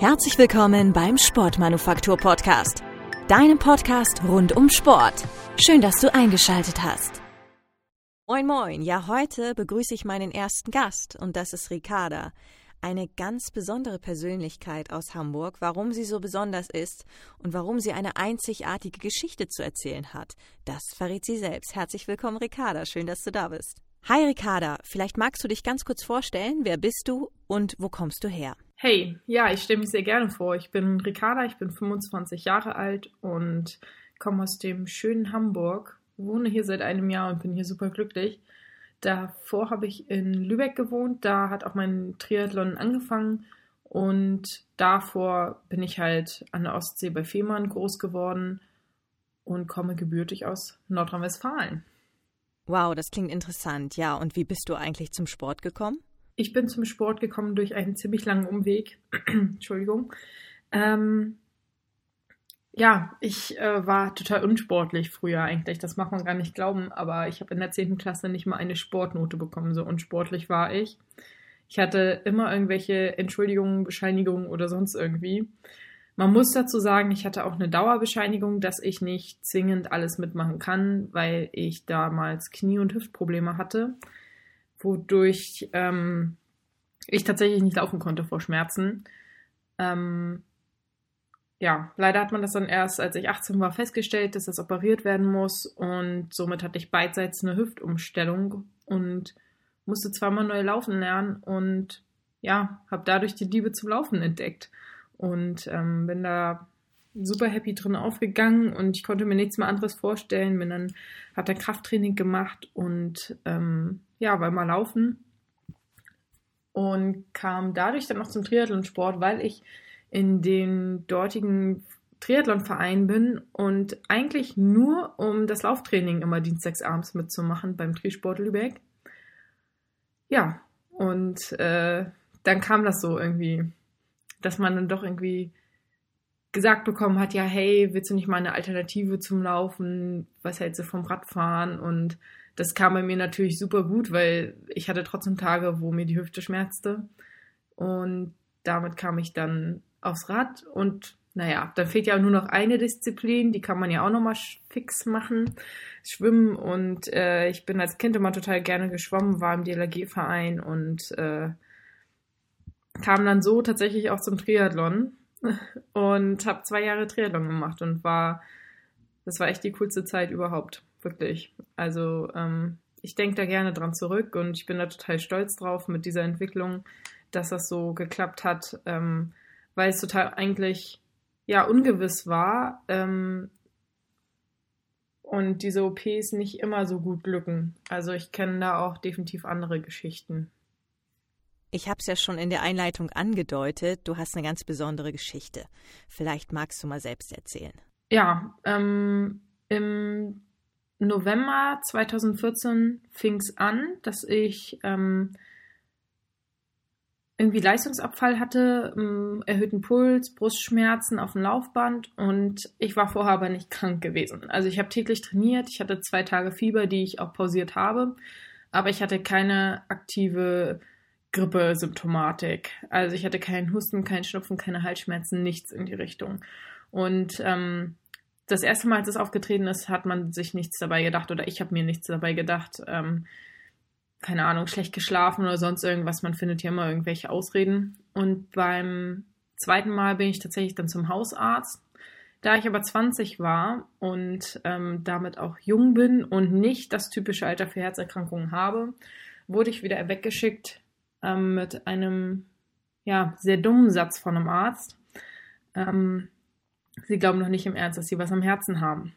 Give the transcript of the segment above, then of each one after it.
Herzlich willkommen beim Sportmanufaktur Podcast, deinem Podcast rund um Sport. Schön, dass du eingeschaltet hast. Moin moin, ja heute begrüße ich meinen ersten Gast und das ist Ricarda, eine ganz besondere Persönlichkeit aus Hamburg, warum sie so besonders ist und warum sie eine einzigartige Geschichte zu erzählen hat. Das verrät sie selbst. Herzlich willkommen Ricarda, schön, dass du da bist. Hi Ricarda, vielleicht magst du dich ganz kurz vorstellen, wer bist du und wo kommst du her? Hey, ja, ich stelle mich sehr gerne vor. Ich bin Ricarda, ich bin 25 Jahre alt und komme aus dem schönen Hamburg, wohne hier seit einem Jahr und bin hier super glücklich. Davor habe ich in Lübeck gewohnt, da hat auch mein Triathlon angefangen und davor bin ich halt an der Ostsee bei Fehmarn groß geworden und komme gebürtig aus Nordrhein-Westfalen. Wow, das klingt interessant. Ja, und wie bist du eigentlich zum Sport gekommen? Ich bin zum Sport gekommen durch einen ziemlich langen Umweg. Entschuldigung. Ähm, ja, ich äh, war total unsportlich früher eigentlich. Das mag man gar nicht glauben, aber ich habe in der 10. Klasse nicht mal eine Sportnote bekommen. So unsportlich war ich. Ich hatte immer irgendwelche Entschuldigungen, Bescheinigungen oder sonst irgendwie. Man muss dazu sagen, ich hatte auch eine Dauerbescheinigung, dass ich nicht zwingend alles mitmachen kann, weil ich damals Knie- und Hüftprobleme hatte, wodurch ähm, ich tatsächlich nicht laufen konnte vor Schmerzen. Ähm, ja, leider hat man das dann erst, als ich 18 war, festgestellt, dass das operiert werden muss und somit hatte ich beidseits eine Hüftumstellung und musste zweimal neu laufen lernen und ja, habe dadurch die Liebe zum Laufen entdeckt und ähm, bin da super happy drin aufgegangen und ich konnte mir nichts mehr anderes vorstellen. Bin dann, habe dann Krafttraining gemacht und ähm, ja, war mal laufen und kam dadurch dann noch zum Triathlonsport, weil ich in den dortigen Triathlonverein bin und eigentlich nur um das Lauftraining immer dienstagsabends mitzumachen beim Trisport Lübeck. Ja, und äh, dann kam das so irgendwie dass man dann doch irgendwie gesagt bekommen hat, ja, hey, willst du nicht mal eine Alternative zum Laufen? Was hältst du vom Radfahren? Und das kam bei mir natürlich super gut, weil ich hatte trotzdem Tage, wo mir die Hüfte schmerzte. Und damit kam ich dann aufs Rad und naja, dann fehlt ja nur noch eine Disziplin, die kann man ja auch nochmal fix machen. Schwimmen und äh, ich bin als Kind immer total gerne geschwommen, war im DLRG-Verein und äh, kam dann so tatsächlich auch zum Triathlon und habe zwei Jahre Triathlon gemacht und war, das war echt die coolste Zeit überhaupt, wirklich. Also ähm, ich denke da gerne dran zurück und ich bin da total stolz drauf mit dieser Entwicklung, dass das so geklappt hat, ähm, weil es total eigentlich ja ungewiss war ähm, und diese OPs nicht immer so gut glücken. Also ich kenne da auch definitiv andere Geschichten. Ich habe es ja schon in der Einleitung angedeutet, du hast eine ganz besondere Geschichte. Vielleicht magst du mal selbst erzählen. Ja, ähm, im November 2014 fing es an, dass ich ähm, irgendwie Leistungsabfall hatte, ähm, erhöhten Puls, Brustschmerzen auf dem Laufband und ich war vorher aber nicht krank gewesen. Also ich habe täglich trainiert, ich hatte zwei Tage Fieber, die ich auch pausiert habe, aber ich hatte keine aktive Grippesymptomatik. Also ich hatte keinen Husten, keinen Schnupfen, keine Halsschmerzen, nichts in die Richtung. Und ähm, das erste Mal, als es aufgetreten ist, hat man sich nichts dabei gedacht oder ich habe mir nichts dabei gedacht. Ähm, keine Ahnung, schlecht geschlafen oder sonst irgendwas. Man findet ja immer irgendwelche Ausreden. Und beim zweiten Mal bin ich tatsächlich dann zum Hausarzt. Da ich aber 20 war und ähm, damit auch jung bin und nicht das typische Alter für Herzerkrankungen habe, wurde ich wieder weggeschickt ähm, mit einem ja, sehr dummen Satz von einem Arzt. Ähm, sie glauben noch nicht im Ernst, dass sie was am Herzen haben.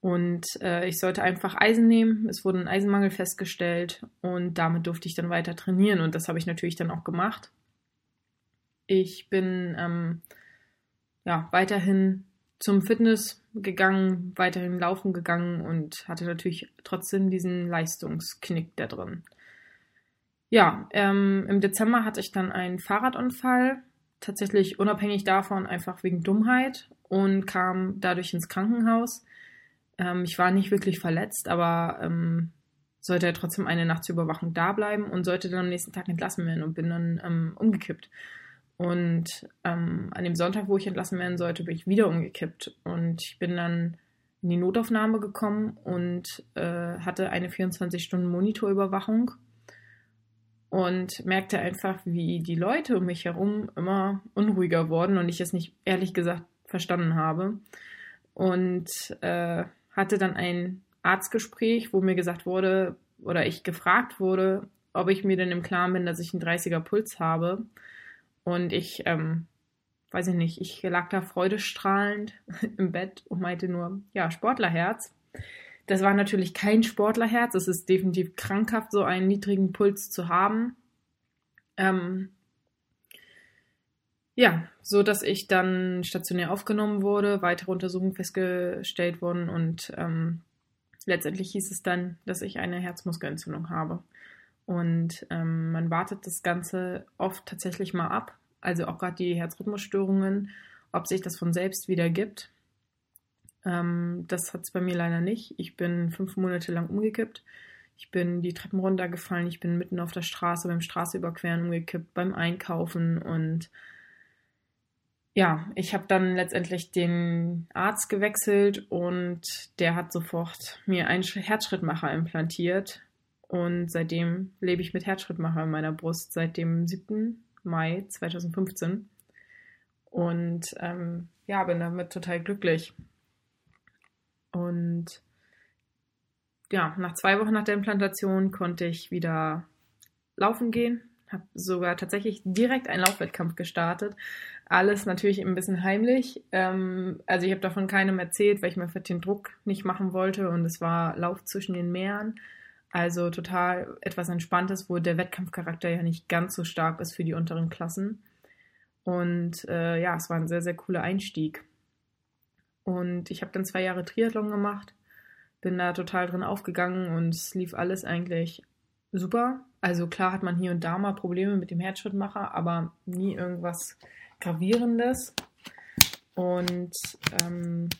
Und äh, ich sollte einfach Eisen nehmen. Es wurde ein Eisenmangel festgestellt und damit durfte ich dann weiter trainieren und das habe ich natürlich dann auch gemacht. Ich bin ähm, ja weiterhin zum Fitness gegangen, weiterhin laufen gegangen und hatte natürlich trotzdem diesen Leistungsknick da drin. Ja, ähm, im Dezember hatte ich dann einen Fahrradunfall, tatsächlich unabhängig davon, einfach wegen Dummheit und kam dadurch ins Krankenhaus. Ähm, ich war nicht wirklich verletzt, aber ähm, sollte ja trotzdem eine Nacht zur Überwachung da bleiben und sollte dann am nächsten Tag entlassen werden und bin dann ähm, umgekippt. Und ähm, an dem Sonntag, wo ich entlassen werden sollte, bin ich wieder umgekippt. Und ich bin dann in die Notaufnahme gekommen und äh, hatte eine 24-Stunden-Monitorüberwachung und merkte einfach, wie die Leute um mich herum immer unruhiger wurden und ich es nicht ehrlich gesagt verstanden habe. Und äh, hatte dann ein Arztgespräch, wo mir gesagt wurde oder ich gefragt wurde, ob ich mir denn im Klaren bin, dass ich einen 30er Puls habe. Und ich, ähm, weiß ich nicht, ich lag da freudestrahlend im Bett und meinte nur, ja, Sportlerherz. Das war natürlich kein Sportlerherz. Es ist definitiv krankhaft, so einen niedrigen Puls zu haben. Ähm, ja, so dass ich dann stationär aufgenommen wurde, weitere Untersuchungen festgestellt wurden und ähm, letztendlich hieß es dann, dass ich eine Herzmuskelentzündung habe. Und ähm, man wartet das Ganze oft tatsächlich mal ab, also auch gerade die Herzrhythmusstörungen, ob sich das von selbst wieder gibt. Ähm, das hat es bei mir leider nicht. Ich bin fünf Monate lang umgekippt. Ich bin die Treppen runtergefallen. Ich bin mitten auf der Straße beim Straßeüberqueren umgekippt, beim Einkaufen und ja, ich habe dann letztendlich den Arzt gewechselt und der hat sofort mir einen Herzschrittmacher implantiert. Und seitdem lebe ich mit Herzschrittmacher in meiner Brust, seit dem 7. Mai 2015. Und ähm, ja, bin damit total glücklich. Und ja, nach zwei Wochen nach der Implantation konnte ich wieder laufen gehen. Habe sogar tatsächlich direkt einen Laufwettkampf gestartet. Alles natürlich ein bisschen heimlich. Ähm, also ich habe davon keinem erzählt, weil ich mir für den Druck nicht machen wollte. Und es war Lauf zwischen den Meeren. Also total etwas Entspanntes, wo der Wettkampfcharakter ja nicht ganz so stark ist für die unteren Klassen. Und äh, ja, es war ein sehr, sehr cooler Einstieg. Und ich habe dann zwei Jahre Triathlon gemacht, bin da total drin aufgegangen und es lief alles eigentlich super. Also klar hat man hier und da mal Probleme mit dem Herzschrittmacher, aber nie irgendwas Gravierendes. Und ähm,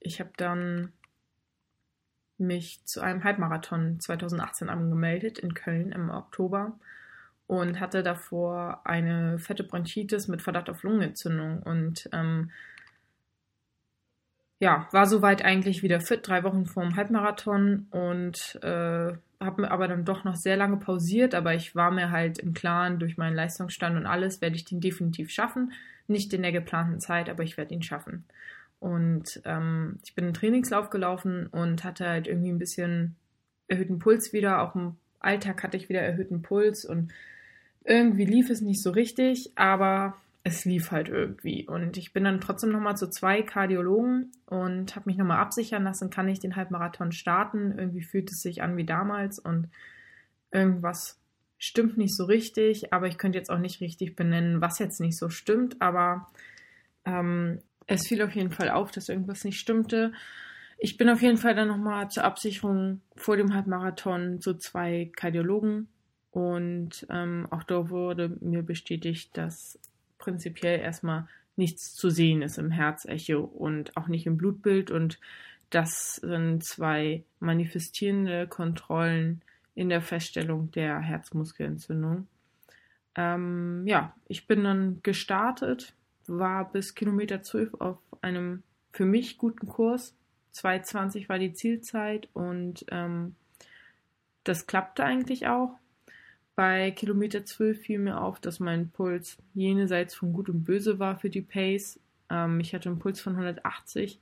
ich habe dann mich zu einem Halbmarathon 2018 angemeldet in Köln im Oktober und hatte davor eine fette Bronchitis mit Verdacht auf Lungenentzündung und ähm, ja, war soweit eigentlich wieder fit, drei Wochen vor dem Halbmarathon und äh, habe mir aber dann doch noch sehr lange pausiert, aber ich war mir halt im Klaren durch meinen Leistungsstand und alles, werde ich den definitiv schaffen. Nicht in der geplanten Zeit, aber ich werde ihn schaffen. Und ähm, ich bin einen Trainingslauf gelaufen und hatte halt irgendwie ein bisschen erhöhten Puls wieder. Auch im Alltag hatte ich wieder erhöhten Puls und irgendwie lief es nicht so richtig, aber es lief halt irgendwie. Und ich bin dann trotzdem nochmal zu zwei Kardiologen und habe mich nochmal absichern lassen, kann ich den Halbmarathon starten. Irgendwie fühlt es sich an wie damals und irgendwas stimmt nicht so richtig, aber ich könnte jetzt auch nicht richtig benennen, was jetzt nicht so stimmt, aber ähm, es fiel auf jeden Fall auf, dass irgendwas nicht stimmte. Ich bin auf jeden Fall dann nochmal zur Absicherung vor dem Halbmarathon zu zwei Kardiologen und ähm, auch da wurde mir bestätigt, dass prinzipiell erstmal nichts zu sehen ist im Herzecho und auch nicht im Blutbild. Und das sind zwei manifestierende Kontrollen in der Feststellung der Herzmuskelentzündung. Ähm, ja, ich bin dann gestartet, war bis Kilometer 12 auf einem für mich guten Kurs. 2,20 war die Zielzeit und ähm, das klappte eigentlich auch. Bei Kilometer 12 fiel mir auf, dass mein Puls jenseits von Gut und Böse war für die Pace. Ähm, ich hatte einen Puls von 180,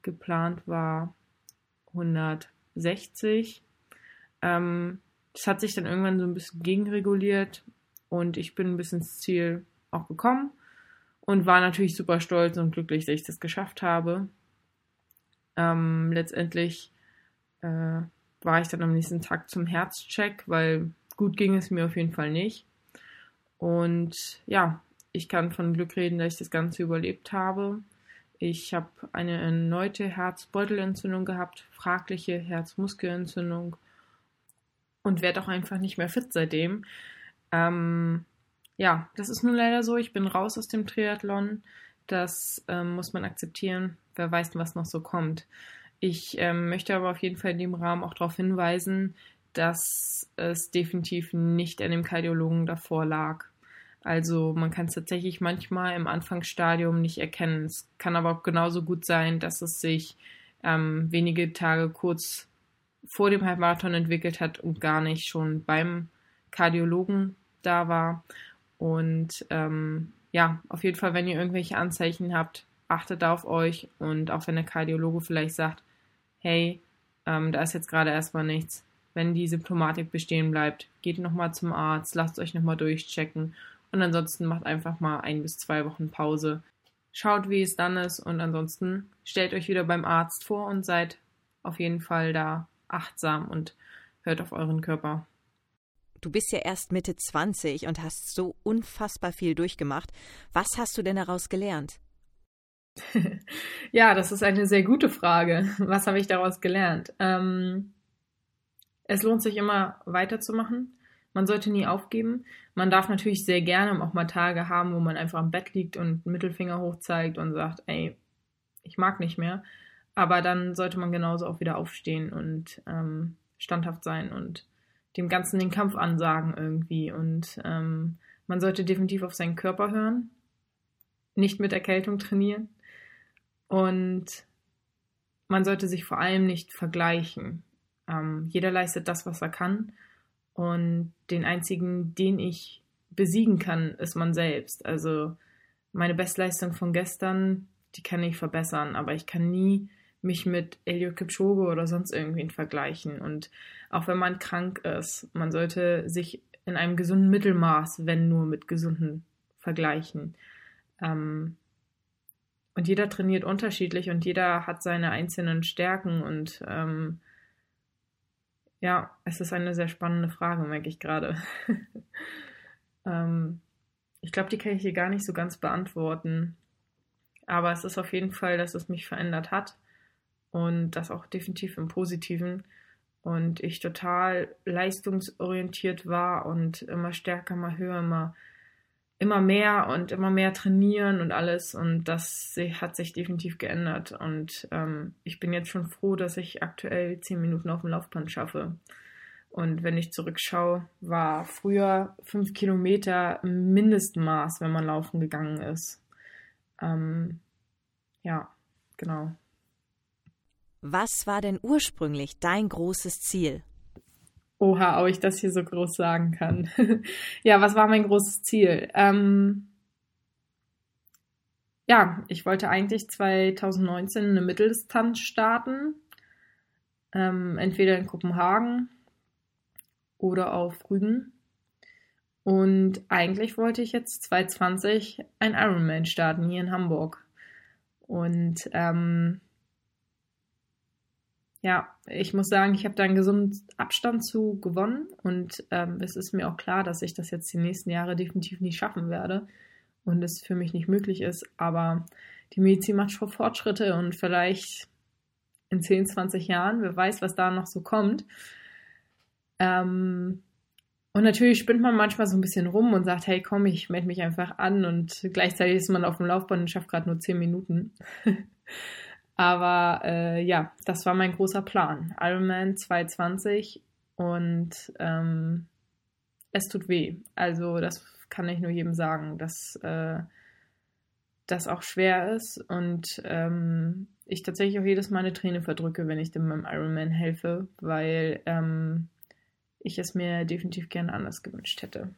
geplant war 160. Ähm, das hat sich dann irgendwann so ein bisschen gegenreguliert und ich bin bis ins Ziel auch gekommen und war natürlich super stolz und glücklich, dass ich das geschafft habe. Ähm, letztendlich äh, war ich dann am nächsten Tag zum Herzcheck, weil gut ging es mir auf jeden Fall nicht. Und ja, ich kann von Glück reden, dass ich das Ganze überlebt habe. Ich habe eine erneute Herzbeutelentzündung gehabt, fragliche Herzmuskelentzündung und werde auch einfach nicht mehr fit seitdem. Ähm, ja, das ist nun leider so. Ich bin raus aus dem Triathlon. Das ähm, muss man akzeptieren. Wer weiß, was noch so kommt. Ich ähm, möchte aber auf jeden Fall in dem Rahmen auch darauf hinweisen, dass es definitiv nicht an dem Kardiologen davor lag. Also man kann es tatsächlich manchmal im Anfangsstadium nicht erkennen. Es kann aber auch genauso gut sein, dass es sich ähm, wenige Tage kurz vor dem Halbmarathon entwickelt hat und gar nicht schon beim Kardiologen da war. Und ähm, ja, auf jeden Fall, wenn ihr irgendwelche Anzeichen habt, achtet auf euch und auch wenn der Kardiologe vielleicht sagt, hey, ähm, da ist jetzt gerade erstmal nichts. Wenn die Symptomatik bestehen bleibt, geht nochmal zum Arzt, lasst euch nochmal durchchecken und ansonsten macht einfach mal ein bis zwei Wochen Pause. Schaut, wie es dann ist und ansonsten stellt euch wieder beim Arzt vor und seid auf jeden Fall da achtsam und hört auf euren Körper. Du bist ja erst Mitte 20 und hast so unfassbar viel durchgemacht. Was hast du denn daraus gelernt? ja, das ist eine sehr gute Frage. Was habe ich daraus gelernt? Ähm, es lohnt sich immer weiterzumachen. Man sollte nie aufgeben. Man darf natürlich sehr gerne auch mal Tage haben, wo man einfach am Bett liegt und Mittelfinger hoch zeigt und sagt, ey, ich mag nicht mehr. Aber dann sollte man genauso auch wieder aufstehen und ähm, standhaft sein und dem Ganzen den Kampf ansagen irgendwie. Und ähm, man sollte definitiv auf seinen Körper hören, nicht mit Erkältung trainieren. Und man sollte sich vor allem nicht vergleichen. Ähm, jeder leistet das, was er kann. Und den einzigen, den ich besiegen kann, ist man selbst. Also meine Bestleistung von gestern, die kann ich verbessern, aber ich kann nie mich mit Elio Kipchoge oder sonst irgendwen vergleichen. Und auch wenn man krank ist, man sollte sich in einem gesunden Mittelmaß, wenn nur mit gesunden, vergleichen. Ähm, und jeder trainiert unterschiedlich und jeder hat seine einzelnen Stärken und ähm, ja, es ist eine sehr spannende Frage, merke ich gerade. ähm, ich glaube, die kann ich hier gar nicht so ganz beantworten. Aber es ist auf jeden Fall, dass es mich verändert hat und das auch definitiv im Positiven und ich total leistungsorientiert war und immer stärker, immer höher, immer, immer mehr und immer mehr trainieren und alles und das hat sich definitiv geändert und ähm, ich bin jetzt schon froh, dass ich aktuell zehn Minuten auf dem Laufband schaffe. Und wenn ich zurückschaue, war früher fünf Kilometer Mindestmaß, wenn man laufen gegangen ist. Ähm, ja, genau. Was war denn ursprünglich dein großes Ziel? Oha, ob ich das hier so groß sagen kann. ja, was war mein großes Ziel? Ähm, ja, ich wollte eigentlich 2019 eine Mitteldistanz starten. Ähm, entweder in Kopenhagen oder auf Rügen. Und eigentlich wollte ich jetzt 2020 ein Ironman starten hier in Hamburg. Und ähm, ja, ich muss sagen, ich habe da einen gesunden Abstand zu gewonnen und ähm, es ist mir auch klar, dass ich das jetzt die nächsten Jahre definitiv nicht schaffen werde und es für mich nicht möglich ist. Aber die Medizin macht schon Fortschritte und vielleicht in 10, 20 Jahren, wer weiß, was da noch so kommt. Ähm, und natürlich spinnt man manchmal so ein bisschen rum und sagt, hey komm, ich melde mich einfach an und gleichzeitig ist man auf dem Laufband und schafft gerade nur 10 Minuten. Aber äh, ja, das war mein großer Plan. Ironman 220 und ähm, es tut weh. Also das kann ich nur jedem sagen, dass äh, das auch schwer ist und ähm, ich tatsächlich auch jedes Mal eine Träne verdrücke, wenn ich dem beim Ironman helfe, weil ähm, ich es mir definitiv gerne anders gewünscht hätte.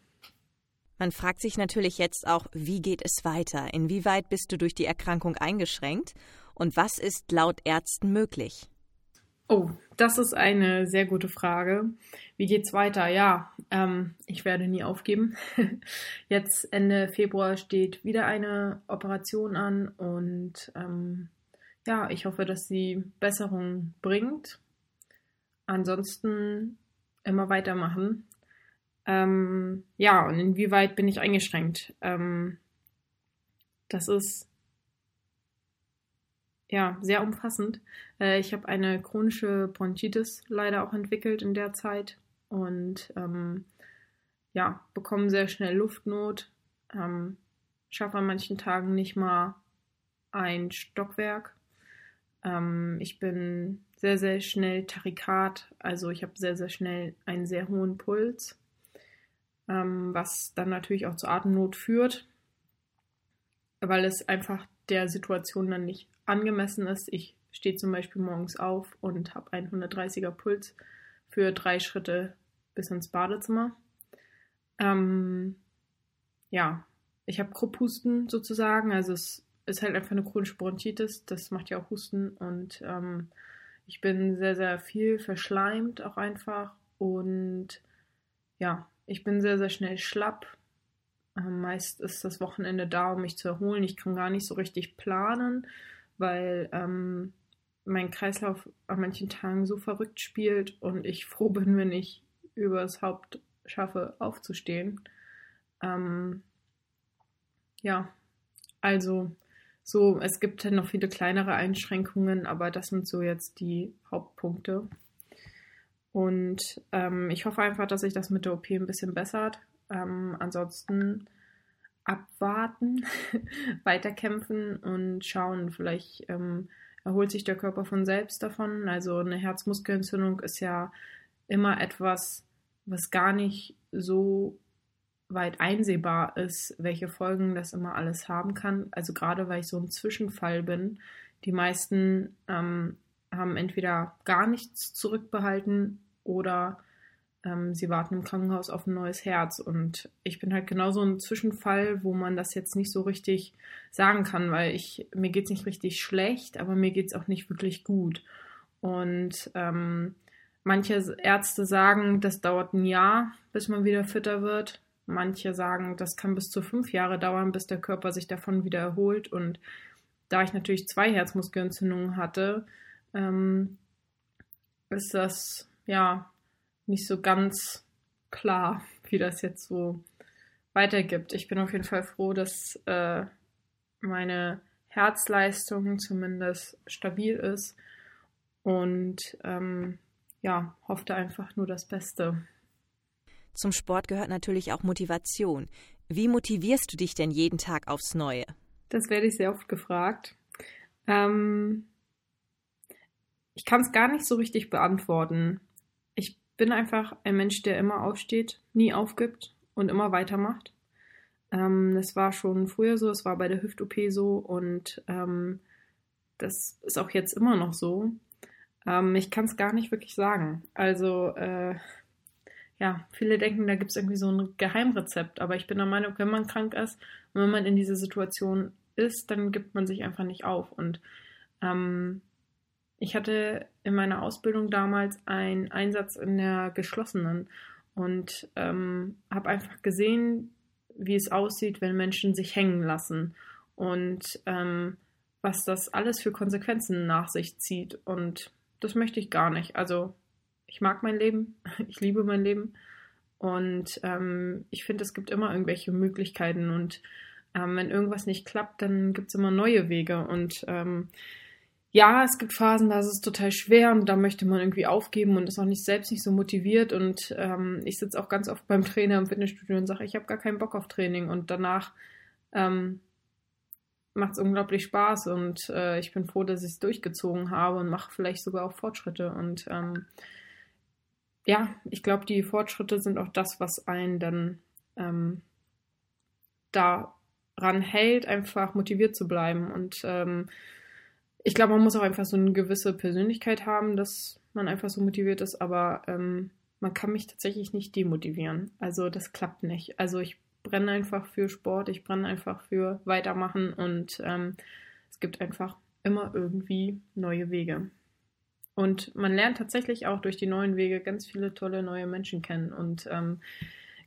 Man fragt sich natürlich jetzt auch, wie geht es weiter? Inwieweit bist du durch die Erkrankung eingeschränkt? Und was ist laut Ärzten möglich? Oh, das ist eine sehr gute Frage. Wie geht's weiter? Ja, ähm, ich werde nie aufgeben. Jetzt Ende Februar steht wieder eine Operation an und ähm, ja, ich hoffe, dass sie Besserung bringt. Ansonsten immer weitermachen. Ähm, ja, und inwieweit bin ich eingeschränkt? Ähm, das ist ja, sehr umfassend. Äh, ich habe eine chronische Bronchitis leider auch entwickelt in der Zeit und ähm, ja, bekomme sehr schnell Luftnot, ähm, schaffe an manchen Tagen nicht mal ein Stockwerk. Ähm, ich bin sehr, sehr schnell Tarikat, also ich habe sehr, sehr schnell einen sehr hohen Puls. ähm, was dann natürlich auch zur Atemnot führt, weil es einfach der Situation dann nicht angemessen ist. Ich stehe zum Beispiel morgens auf und habe einen 130er Puls für drei Schritte bis ins Badezimmer. Ähm, ja, ich habe Krupphusten sozusagen, also es ist halt einfach eine chronische Bronchitis, das macht ja auch Husten und ähm, ich bin sehr, sehr viel verschleimt auch einfach und ja, ich bin sehr, sehr schnell schlapp. Meist ist das Wochenende da, um mich zu erholen. Ich kann gar nicht so richtig planen, weil ähm, mein Kreislauf an manchen Tagen so verrückt spielt und ich froh bin, wenn ich übers Haupt schaffe, aufzustehen. Ähm, ja, also so, es gibt halt noch viele kleinere Einschränkungen, aber das sind so jetzt die Hauptpunkte. Und ähm, ich hoffe einfach, dass sich das mit der OP ein bisschen bessert. Ähm, ansonsten abwarten, weiterkämpfen und schauen. Vielleicht ähm, erholt sich der Körper von selbst davon. Also eine Herzmuskelentzündung ist ja immer etwas, was gar nicht so weit einsehbar ist, welche Folgen das immer alles haben kann. Also gerade weil ich so ein Zwischenfall bin. Die meisten ähm, haben entweder gar nichts zurückbehalten oder ähm, sie warten im Krankenhaus auf ein neues Herz. Und ich bin halt genau so ein Zwischenfall, wo man das jetzt nicht so richtig sagen kann, weil ich, mir geht es nicht richtig schlecht, aber mir geht es auch nicht wirklich gut. Und ähm, Manche Ärzte sagen, das dauert ein Jahr, bis man wieder fitter wird. Manche sagen, das kann bis zu fünf Jahre dauern, bis der Körper sich davon wieder erholt. Und da ich natürlich zwei Herzmuskelentzündungen hatte, ähm, ist das ja nicht so ganz klar, wie das jetzt so weitergibt. Ich bin auf jeden Fall froh, dass äh, meine Herzleistung zumindest stabil ist und ähm, ja, hoffte einfach nur das Beste. Zum Sport gehört natürlich auch Motivation. Wie motivierst du dich denn jeden Tag aufs Neue? Das werde ich sehr oft gefragt. Ähm, ich kann es gar nicht so richtig beantworten. Bin einfach ein Mensch, der immer aufsteht, nie aufgibt und immer weitermacht. Ähm, das war schon früher so, es war bei der Hüft-OP so und ähm, das ist auch jetzt immer noch so. Ähm, ich kann es gar nicht wirklich sagen. Also, äh, ja, viele denken, da gibt es irgendwie so ein Geheimrezept, aber ich bin der Meinung, wenn man krank ist und wenn man in dieser Situation ist, dann gibt man sich einfach nicht auf. Und ähm, ich hatte in meiner Ausbildung damals einen Einsatz in der geschlossenen und ähm, habe einfach gesehen, wie es aussieht, wenn Menschen sich hängen lassen und ähm, was das alles für Konsequenzen nach sich zieht. Und das möchte ich gar nicht. Also ich mag mein Leben, ich liebe mein Leben und ähm, ich finde, es gibt immer irgendwelche Möglichkeiten und ähm, wenn irgendwas nicht klappt, dann gibt es immer neue Wege und ähm, ja, es gibt Phasen, da ist es total schwer und da möchte man irgendwie aufgeben und ist auch nicht selbst nicht so motiviert und ähm, ich sitze auch ganz oft beim Trainer im Fitnessstudio und sage, ich habe gar keinen Bock auf Training und danach ähm, macht es unglaublich Spaß und äh, ich bin froh, dass ich es durchgezogen habe und mache vielleicht sogar auch Fortschritte. Und ähm, ja, ich glaube, die Fortschritte sind auch das, was einen dann ähm, daran hält, einfach motiviert zu bleiben. Und ähm, ich glaube, man muss auch einfach so eine gewisse Persönlichkeit haben, dass man einfach so motiviert ist, aber ähm, man kann mich tatsächlich nicht demotivieren. Also das klappt nicht. Also ich brenne einfach für Sport, ich brenne einfach für Weitermachen und ähm, es gibt einfach immer irgendwie neue Wege. Und man lernt tatsächlich auch durch die neuen Wege ganz viele tolle neue Menschen kennen und ähm,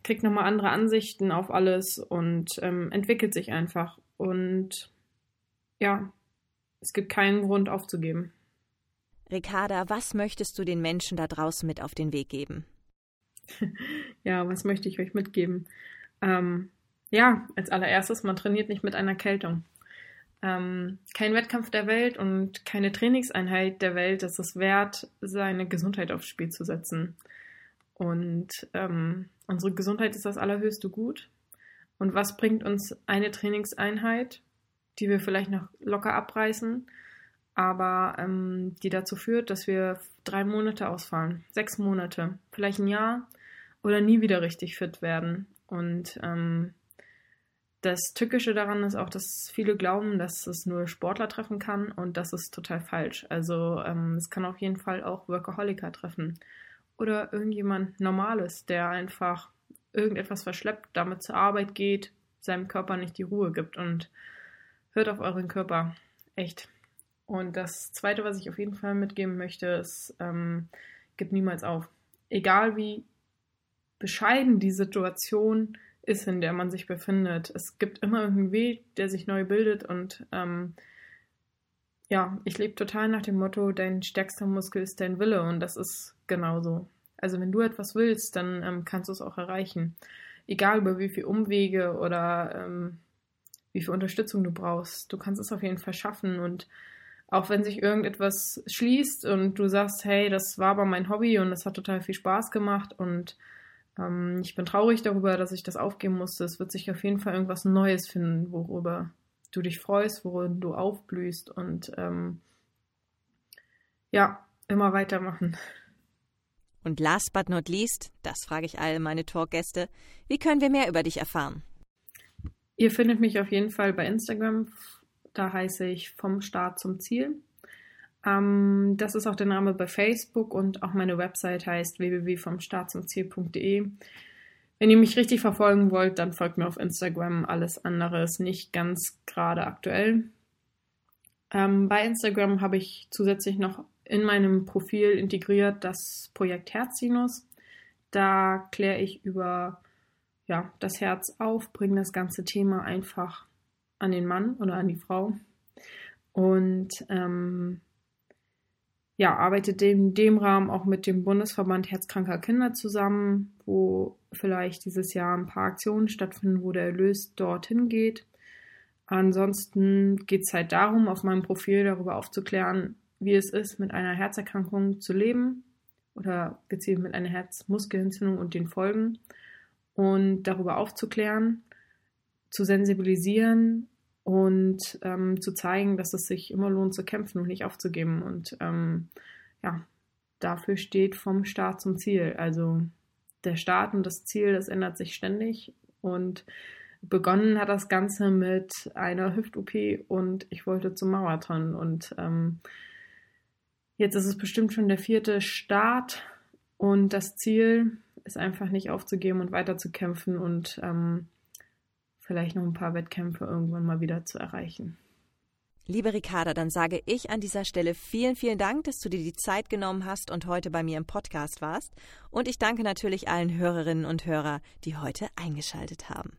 kriegt nochmal andere Ansichten auf alles und ähm, entwickelt sich einfach. Und ja, es gibt keinen Grund aufzugeben. Ricarda, was möchtest du den Menschen da draußen mit auf den Weg geben? ja, was möchte ich euch mitgeben? Ähm, ja, als allererstes, man trainiert nicht mit einer Kältung. Ähm, kein Wettkampf der Welt und keine Trainingseinheit der Welt ist es wert, seine Gesundheit aufs Spiel zu setzen. Und ähm, unsere Gesundheit ist das allerhöchste Gut. Und was bringt uns eine Trainingseinheit, die wir vielleicht noch locker abreißen, aber ähm, die dazu führt, dass wir drei Monate ausfallen, sechs Monate, vielleicht ein Jahr oder nie wieder richtig fit werden. Und ähm, das Tückische daran ist auch, dass viele glauben, dass es nur Sportler treffen kann und das ist total falsch. Also ähm, es kann auf jeden Fall auch Workaholiker treffen oder irgendjemand Normales, der einfach irgendetwas verschleppt, damit zur Arbeit geht, seinem Körper nicht die Ruhe gibt und hört auf euren Körper. Echt. Und das Zweite, was ich auf jeden Fall mitgeben möchte, ist, ähm, gibt niemals auf. Egal wie bescheiden die Situation ist, in der man sich befindet. Es gibt immer irgendeinen Weg, der sich neu bildet und ähm, ja, ich lebe total nach dem Motto, dein stärkster Muskel ist dein Wille und das ist genauso. Also wenn du etwas willst, dann ähm, kannst du es auch erreichen. Egal über wie viele Umwege oder ähm, wie viel Unterstützung du brauchst. Du kannst es auf jeden Fall schaffen und auch wenn sich irgendetwas schließt und du sagst, hey, das war aber mein Hobby und das hat total viel Spaß gemacht und ähm, ich bin traurig darüber, dass ich das aufgeben musste. Es wird sich auf jeden Fall irgendwas Neues finden, worüber du dich freust, worin du aufblühst und ähm, ja, immer weitermachen. Und last but not least, das frage ich all meine Talkgäste, wie können wir mehr über dich erfahren? Ihr findet mich auf jeden Fall bei Instagram. Da heiße ich vom Start zum Ziel. Ähm, das ist auch der Name bei Facebook und auch meine Website heißt www.vomstartzumziel.de. Wenn ihr mich richtig verfolgen wollt, dann folgt mir auf Instagram. Alles andere ist nicht ganz gerade aktuell. Ähm, bei Instagram habe ich zusätzlich noch in meinem Profil integriert das Projekt Herzsinus. Da kläre ich über ja, das Herz auf, bringe das ganze Thema einfach an den Mann oder an die Frau und ähm, ja, arbeitet in dem Rahmen auch mit dem Bundesverband Herzkranker Kinder zusammen, wo vielleicht dieses Jahr ein paar Aktionen stattfinden, wo der Erlös dorthin geht. Ansonsten geht es halt darum, auf meinem Profil darüber aufzuklären, wie es ist, mit einer Herzerkrankung zu leben oder gezielt mit einer Herzmuskelentzündung und den Folgen und darüber aufzuklären, zu sensibilisieren und ähm, zu zeigen, dass es sich immer lohnt zu kämpfen und nicht aufzugeben. Und ähm, ja, dafür steht vom Start zum Ziel. Also der Start und das Ziel, das ändert sich ständig. Und begonnen hat das Ganze mit einer Hüft-OP und ich wollte zum Marathon. Und ähm, jetzt ist es bestimmt schon der vierte Start und das Ziel ist einfach nicht aufzugeben und weiter zu kämpfen und ähm, vielleicht noch ein paar Wettkämpfe irgendwann mal wieder zu erreichen. Liebe Ricarda, dann sage ich an dieser Stelle vielen, vielen Dank, dass du dir die Zeit genommen hast und heute bei mir im Podcast warst. Und ich danke natürlich allen Hörerinnen und Hörern, die heute eingeschaltet haben.